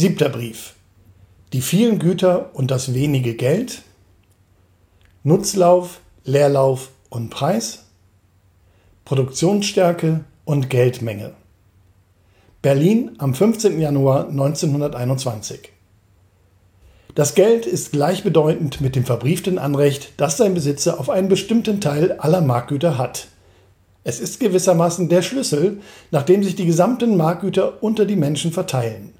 Siebter Brief. Die vielen Güter und das wenige Geld. Nutzlauf, Leerlauf und Preis. Produktionsstärke und Geldmenge. Berlin am 15. Januar 1921. Das Geld ist gleichbedeutend mit dem verbrieften Anrecht, das sein Besitzer auf einen bestimmten Teil aller Marktgüter hat. Es ist gewissermaßen der Schlüssel, nach dem sich die gesamten Marktgüter unter die Menschen verteilen.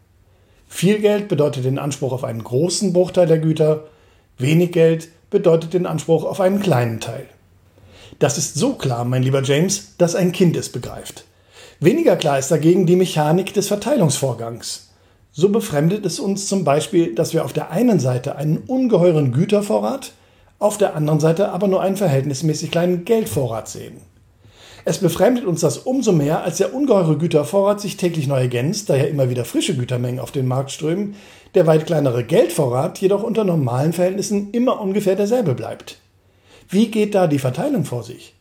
Viel Geld bedeutet den Anspruch auf einen großen Bruchteil der Güter, wenig Geld bedeutet den Anspruch auf einen kleinen Teil. Das ist so klar, mein lieber James, dass ein Kind es begreift. Weniger klar ist dagegen die Mechanik des Verteilungsvorgangs. So befremdet es uns zum Beispiel, dass wir auf der einen Seite einen ungeheuren Gütervorrat, auf der anderen Seite aber nur einen verhältnismäßig kleinen Geldvorrat sehen. Es befremdet uns das umso mehr, als der ungeheure Gütervorrat sich täglich neu ergänzt, da ja immer wieder frische Gütermengen auf den Markt strömen, der weit kleinere Geldvorrat jedoch unter normalen Verhältnissen immer ungefähr derselbe bleibt. Wie geht da die Verteilung vor sich?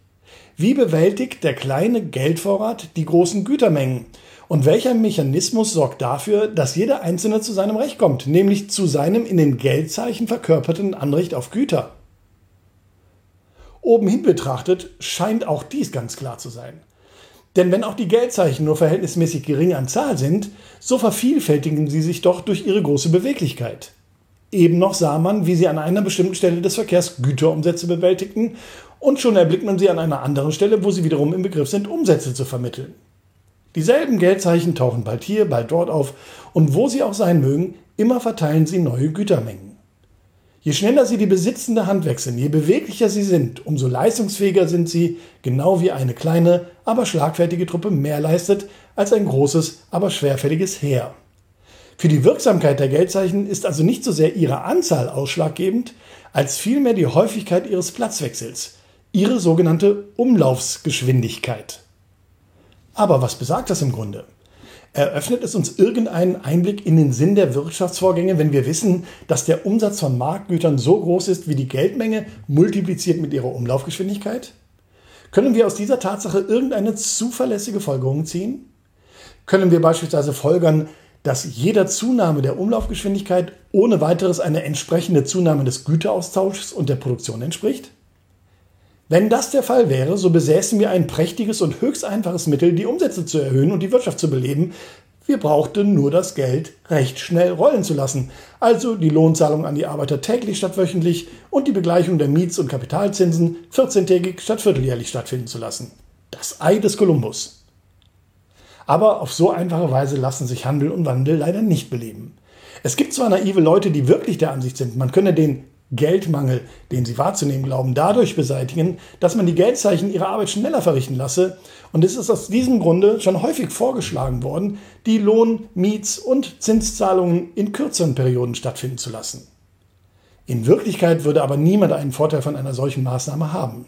Wie bewältigt der kleine Geldvorrat die großen Gütermengen? Und welcher Mechanismus sorgt dafür, dass jeder Einzelne zu seinem Recht kommt, nämlich zu seinem in den Geldzeichen verkörperten Anrecht auf Güter? Obenhin betrachtet scheint auch dies ganz klar zu sein. Denn wenn auch die Geldzeichen nur verhältnismäßig gering an Zahl sind, so vervielfältigen sie sich doch durch ihre große Beweglichkeit. Eben noch sah man, wie sie an einer bestimmten Stelle des Verkehrs Güterumsätze bewältigten und schon erblickt man sie an einer anderen Stelle, wo sie wiederum im Begriff sind, Umsätze zu vermitteln. Dieselben Geldzeichen tauchen bald hier, bald dort auf und wo sie auch sein mögen, immer verteilen sie neue Gütermengen. Je schneller sie die besitzende Hand wechseln, je beweglicher sie sind, umso leistungsfähiger sind sie, genau wie eine kleine, aber schlagfertige Truppe mehr leistet als ein großes, aber schwerfälliges Heer. Für die Wirksamkeit der Geldzeichen ist also nicht so sehr ihre Anzahl ausschlaggebend, als vielmehr die Häufigkeit ihres Platzwechsels, ihre sogenannte Umlaufsgeschwindigkeit. Aber was besagt das im Grunde? Eröffnet es uns irgendeinen Einblick in den Sinn der Wirtschaftsvorgänge, wenn wir wissen, dass der Umsatz von Marktgütern so groß ist wie die Geldmenge multipliziert mit ihrer Umlaufgeschwindigkeit? Können wir aus dieser Tatsache irgendeine zuverlässige Folgerung ziehen? Können wir beispielsweise folgern, dass jeder Zunahme der Umlaufgeschwindigkeit ohne weiteres eine entsprechende Zunahme des Güteraustauschs und der Produktion entspricht? Wenn das der Fall wäre, so besäßen wir ein prächtiges und höchst einfaches Mittel, die Umsätze zu erhöhen und die Wirtschaft zu beleben. Wir brauchten nur das Geld recht schnell rollen zu lassen, also die Lohnzahlung an die Arbeiter täglich statt wöchentlich und die Begleichung der Miets- und Kapitalzinsen 14-tägig statt vierteljährlich stattfinden zu lassen. Das Ei des Kolumbus. Aber auf so einfache Weise lassen sich Handel und Wandel leider nicht beleben. Es gibt zwar naive Leute, die wirklich der Ansicht sind, man könne den Geldmangel, den sie wahrzunehmen glauben, dadurch beseitigen, dass man die Geldzeichen ihrer Arbeit schneller verrichten lasse. Und es ist aus diesem Grunde schon häufig vorgeschlagen worden, die Lohn-, Miets- und Zinszahlungen in kürzeren Perioden stattfinden zu lassen. In Wirklichkeit würde aber niemand einen Vorteil von einer solchen Maßnahme haben.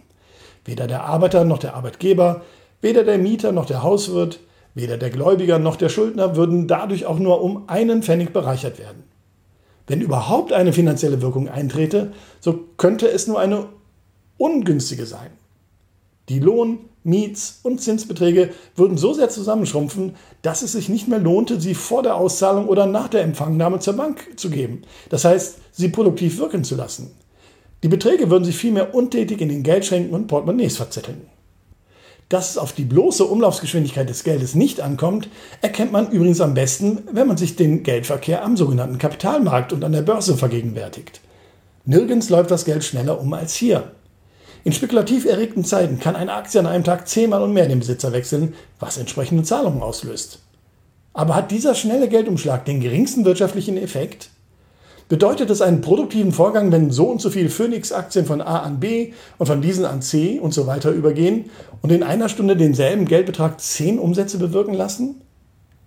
Weder der Arbeiter noch der Arbeitgeber, weder der Mieter noch der Hauswirt, weder der Gläubiger noch der Schuldner würden dadurch auch nur um einen Pfennig bereichert werden. Wenn überhaupt eine finanzielle Wirkung eintrete, so könnte es nur eine ungünstige sein. Die Lohn-, Miets- und Zinsbeträge würden so sehr zusammenschrumpfen, dass es sich nicht mehr lohnte, sie vor der Auszahlung oder nach der Empfangnahme zur Bank zu geben. Das heißt, sie produktiv wirken zu lassen. Die Beträge würden sich vielmehr untätig in den Geldschränken und Portemonnaies verzetteln. Dass es auf die bloße Umlaufsgeschwindigkeit des Geldes nicht ankommt, erkennt man übrigens am besten, wenn man sich den Geldverkehr am sogenannten Kapitalmarkt und an der Börse vergegenwärtigt. Nirgends läuft das Geld schneller um als hier. In spekulativ erregten Zeiten kann eine Aktie an einem Tag zehnmal und mehr den Besitzer wechseln, was entsprechende Zahlungen auslöst. Aber hat dieser schnelle Geldumschlag den geringsten wirtschaftlichen Effekt? Bedeutet es einen produktiven Vorgang, wenn so und so viele Phoenix-Aktien von A an B und von diesen an C und so weiter übergehen und in einer Stunde denselben Geldbetrag zehn Umsätze bewirken lassen?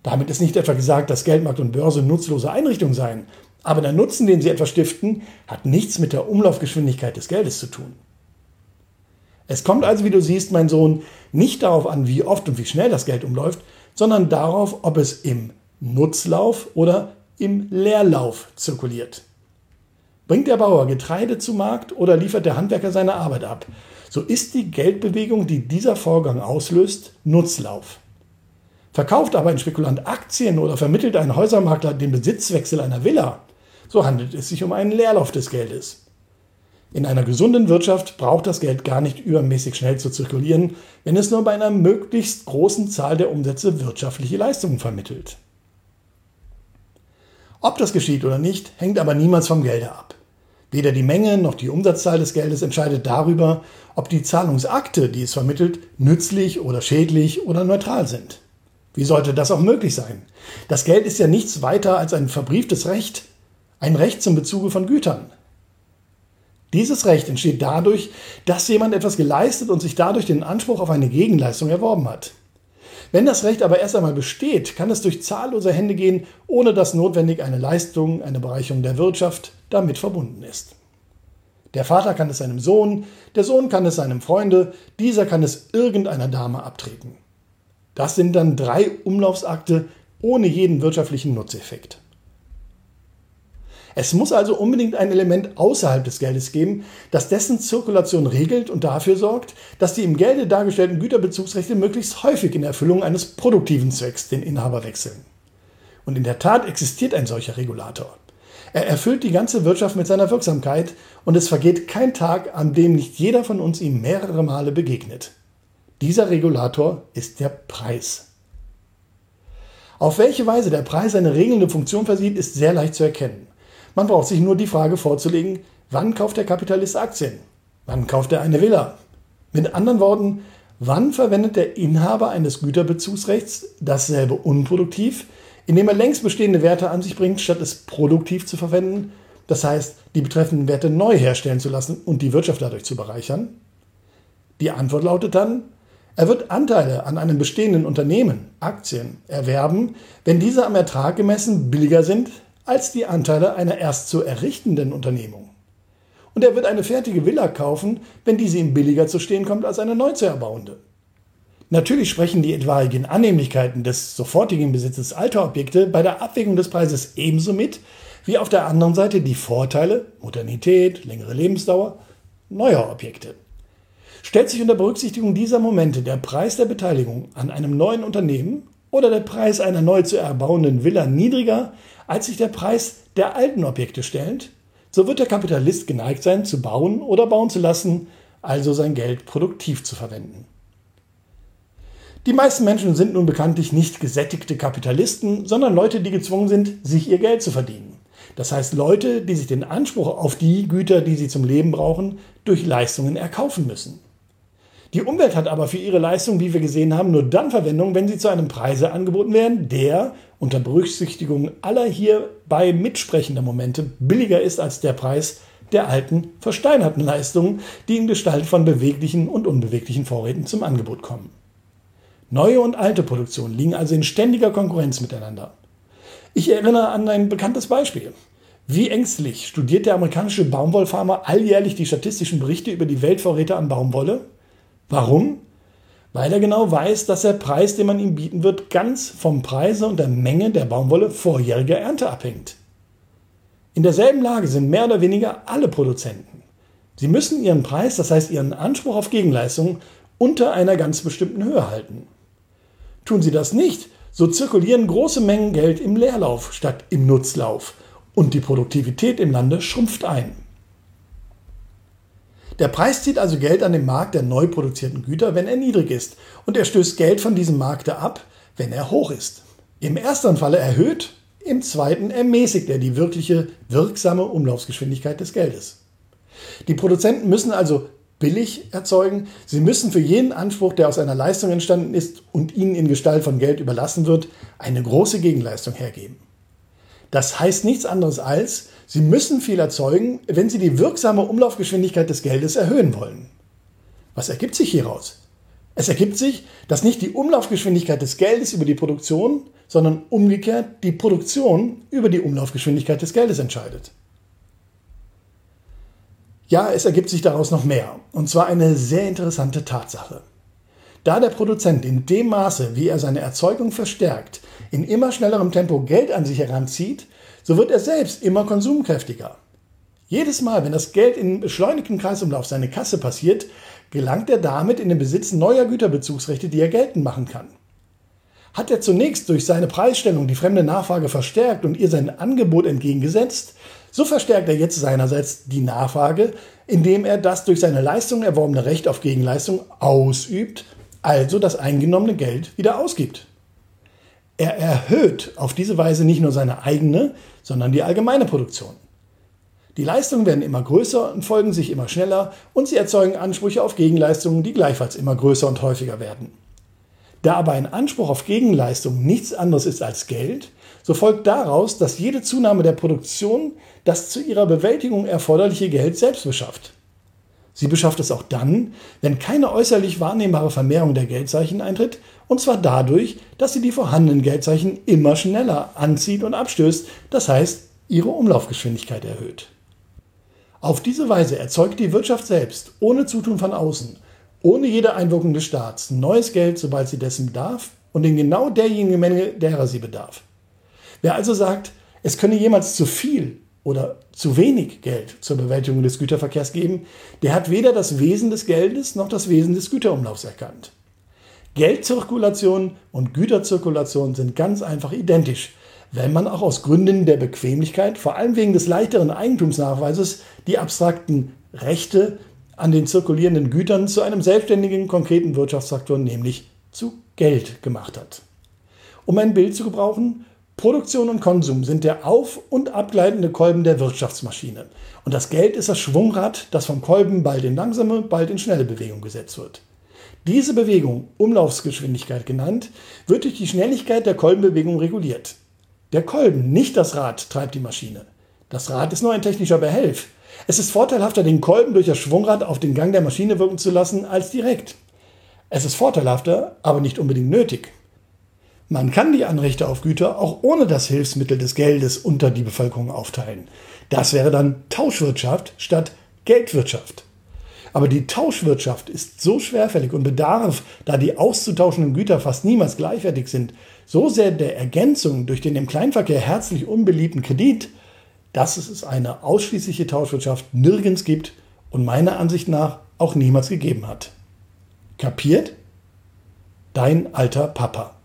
Damit ist nicht etwa gesagt, dass Geldmarkt und Börse nutzlose Einrichtungen seien, aber der Nutzen, den sie etwa stiften, hat nichts mit der Umlaufgeschwindigkeit des Geldes zu tun. Es kommt also, wie du siehst, mein Sohn, nicht darauf an, wie oft und wie schnell das Geld umläuft, sondern darauf, ob es im Nutzlauf oder im Leerlauf zirkuliert. Bringt der Bauer Getreide zu Markt oder liefert der Handwerker seine Arbeit ab, so ist die Geldbewegung, die dieser Vorgang auslöst, Nutzlauf. Verkauft aber ein Spekulant Aktien oder vermittelt ein Häusermakler den Besitzwechsel einer Villa, so handelt es sich um einen Leerlauf des Geldes. In einer gesunden Wirtschaft braucht das Geld gar nicht übermäßig schnell zu zirkulieren, wenn es nur bei einer möglichst großen Zahl der Umsätze wirtschaftliche Leistungen vermittelt. Ob das geschieht oder nicht, hängt aber niemals vom Gelde ab. Weder die Menge noch die Umsatzzahl des Geldes entscheidet darüber, ob die Zahlungsakte, die es vermittelt, nützlich oder schädlich oder neutral sind. Wie sollte das auch möglich sein? Das Geld ist ja nichts weiter als ein verbrieftes Recht, ein Recht zum Bezuge von Gütern. Dieses Recht entsteht dadurch, dass jemand etwas geleistet und sich dadurch den Anspruch auf eine Gegenleistung erworben hat. Wenn das Recht aber erst einmal besteht, kann es durch zahllose Hände gehen, ohne dass notwendig eine Leistung, eine Bereicherung der Wirtschaft damit verbunden ist. Der Vater kann es seinem Sohn, der Sohn kann es seinem Freunde, dieser kann es irgendeiner Dame abtreten. Das sind dann drei Umlaufsakte ohne jeden wirtschaftlichen Nutzeffekt. Es muss also unbedingt ein Element außerhalb des Geldes geben, das dessen Zirkulation regelt und dafür sorgt, dass die im Gelde dargestellten Güterbezugsrechte möglichst häufig in Erfüllung eines produktiven Zwecks den Inhaber wechseln. Und in der Tat existiert ein solcher Regulator. Er erfüllt die ganze Wirtschaft mit seiner Wirksamkeit und es vergeht kein Tag, an dem nicht jeder von uns ihm mehrere Male begegnet. Dieser Regulator ist der Preis. Auf welche Weise der Preis eine regelnde Funktion versieht, ist sehr leicht zu erkennen. Man braucht sich nur die Frage vorzulegen, wann kauft der Kapitalist Aktien? Wann kauft er eine Villa? Mit anderen Worten, wann verwendet der Inhaber eines Güterbezugsrechts dasselbe unproduktiv, indem er längst bestehende Werte an sich bringt, statt es produktiv zu verwenden, das heißt, die betreffenden Werte neu herstellen zu lassen und die Wirtschaft dadurch zu bereichern? Die Antwort lautet dann, er wird Anteile an einem bestehenden Unternehmen, Aktien, erwerben, wenn diese am Ertrag gemessen billiger sind als die Anteile einer erst zu errichtenden Unternehmung. Und er wird eine fertige Villa kaufen, wenn diese ihm billiger zu stehen kommt als eine neu zu erbauende. Natürlich sprechen die etwaigen Annehmlichkeiten des sofortigen Besitzes alter Objekte bei der Abwägung des Preises ebenso mit, wie auf der anderen Seite die Vorteile, Modernität, längere Lebensdauer neuer Objekte. Stellt sich unter Berücksichtigung dieser Momente der Preis der Beteiligung an einem neuen Unternehmen oder der Preis einer neu zu erbauenden Villa niedriger, als sich der Preis der alten Objekte stellt, so wird der Kapitalist geneigt sein, zu bauen oder bauen zu lassen, also sein Geld produktiv zu verwenden. Die meisten Menschen sind nun bekanntlich nicht gesättigte Kapitalisten, sondern Leute, die gezwungen sind, sich ihr Geld zu verdienen. Das heißt Leute, die sich den Anspruch auf die Güter, die sie zum Leben brauchen, durch Leistungen erkaufen müssen. Die Umwelt hat aber für ihre Leistung, wie wir gesehen haben, nur dann Verwendung, wenn sie zu einem Preise angeboten werden, der unter Berücksichtigung aller hierbei mitsprechender Momente billiger ist als der Preis der alten, versteinerten Leistungen, die in Gestalt von beweglichen und unbeweglichen Vorräten zum Angebot kommen. Neue und alte Produktion liegen also in ständiger Konkurrenz miteinander. Ich erinnere an ein bekanntes Beispiel. Wie ängstlich studiert der amerikanische Baumwollfarmer alljährlich die statistischen Berichte über die Weltvorräte an Baumwolle? Warum? Weil er genau weiß, dass der Preis, den man ihm bieten wird, ganz vom Preise und der Menge der Baumwolle vorjähriger Ernte abhängt. In derselben Lage sind mehr oder weniger alle Produzenten. Sie müssen ihren Preis, das heißt ihren Anspruch auf Gegenleistung, unter einer ganz bestimmten Höhe halten. Tun sie das nicht, so zirkulieren große Mengen Geld im Leerlauf statt im Nutzlauf und die Produktivität im Lande schrumpft ein. Der Preis zieht also Geld an dem Markt der neu produzierten Güter, wenn er niedrig ist, und er stößt Geld von diesem Markte ab, wenn er hoch ist. Im ersten Falle erhöht, im zweiten ermäßigt er die wirkliche wirksame Umlaufsgeschwindigkeit des Geldes. Die Produzenten müssen also billig erzeugen, sie müssen für jeden Anspruch, der aus einer Leistung entstanden ist und ihnen in Gestalt von Geld überlassen wird, eine große Gegenleistung hergeben. Das heißt nichts anderes als, Sie müssen viel erzeugen, wenn Sie die wirksame Umlaufgeschwindigkeit des Geldes erhöhen wollen. Was ergibt sich hieraus? Es ergibt sich, dass nicht die Umlaufgeschwindigkeit des Geldes über die Produktion, sondern umgekehrt die Produktion über die Umlaufgeschwindigkeit des Geldes entscheidet. Ja, es ergibt sich daraus noch mehr, und zwar eine sehr interessante Tatsache. Da der Produzent in dem Maße, wie er seine Erzeugung verstärkt, in immer schnellerem Tempo Geld an sich heranzieht, so wird er selbst immer konsumkräftiger. Jedes Mal, wenn das Geld in beschleunigtem Kreisumlauf seine Kasse passiert, gelangt er damit in den Besitz neuer Güterbezugsrechte, die er geltend machen kann. Hat er zunächst durch seine Preisstellung die fremde Nachfrage verstärkt und ihr sein Angebot entgegengesetzt, so verstärkt er jetzt seinerseits die Nachfrage, indem er das durch seine Leistung erworbene Recht auf Gegenleistung ausübt, also das eingenommene Geld wieder ausgibt. Er erhöht auf diese Weise nicht nur seine eigene, sondern die allgemeine Produktion. Die Leistungen werden immer größer und folgen sich immer schneller und sie erzeugen Ansprüche auf Gegenleistungen, die gleichfalls immer größer und häufiger werden. Da aber ein Anspruch auf Gegenleistung nichts anderes ist als Geld, so folgt daraus, dass jede Zunahme der Produktion das zu ihrer Bewältigung erforderliche Geld selbst beschafft. Sie beschafft es auch dann, wenn keine äußerlich wahrnehmbare Vermehrung der Geldzeichen eintritt, und zwar dadurch, dass sie die vorhandenen Geldzeichen immer schneller anzieht und abstößt, das heißt ihre Umlaufgeschwindigkeit erhöht. Auf diese Weise erzeugt die Wirtschaft selbst, ohne Zutun von außen, ohne jede Einwirkung des Staats, neues Geld, sobald sie dessen bedarf und in genau derjenigen Menge, derer sie bedarf. Wer also sagt, es könne jemals zu viel oder zu wenig Geld zur Bewältigung des Güterverkehrs geben, der hat weder das Wesen des Geldes noch das Wesen des Güterumlaufs erkannt. Geldzirkulation und Güterzirkulation sind ganz einfach identisch, wenn man auch aus Gründen der Bequemlichkeit, vor allem wegen des leichteren Eigentumsnachweises, die abstrakten Rechte an den zirkulierenden Gütern zu einem selbstständigen, konkreten Wirtschaftsfaktor, nämlich zu Geld gemacht hat. Um ein Bild zu gebrauchen, Produktion und Konsum sind der auf- und abgleitende Kolben der Wirtschaftsmaschine. Und das Geld ist das Schwungrad, das vom Kolben bald in langsame, bald in schnelle Bewegung gesetzt wird. Diese Bewegung, Umlaufsgeschwindigkeit genannt, wird durch die Schnelligkeit der Kolbenbewegung reguliert. Der Kolben, nicht das Rad, treibt die Maschine. Das Rad ist nur ein technischer Behelf. Es ist vorteilhafter, den Kolben durch das Schwungrad auf den Gang der Maschine wirken zu lassen, als direkt. Es ist vorteilhafter, aber nicht unbedingt nötig. Man kann die Anrechte auf Güter auch ohne das Hilfsmittel des Geldes unter die Bevölkerung aufteilen. Das wäre dann Tauschwirtschaft statt Geldwirtschaft. Aber die Tauschwirtschaft ist so schwerfällig und bedarf, da die auszutauschenden Güter fast niemals gleichwertig sind, so sehr der Ergänzung durch den im Kleinverkehr herzlich unbeliebten Kredit, dass es eine ausschließliche Tauschwirtschaft nirgends gibt und meiner Ansicht nach auch niemals gegeben hat. Kapiert? Dein alter Papa.